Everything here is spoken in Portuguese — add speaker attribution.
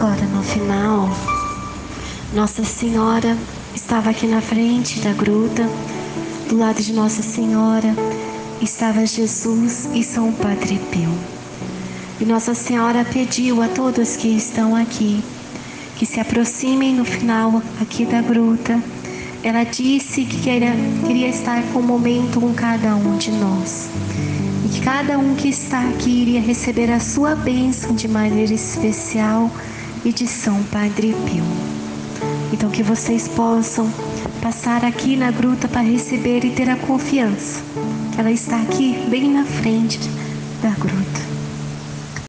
Speaker 1: agora no final, Nossa Senhora estava aqui na frente da gruta, do lado de Nossa Senhora estava Jesus e São Padre Pio. E Nossa Senhora pediu a todos que estão aqui que se aproximem no final aqui da gruta. Ela disse que queria, queria estar com o momento com cada um de nós. E que cada um que está aqui iria receber a sua bênção de maneira especial e de São Padre Pio. Então que vocês possam passar aqui na gruta para receber e ter a confiança que ela está aqui bem na frente da gruta.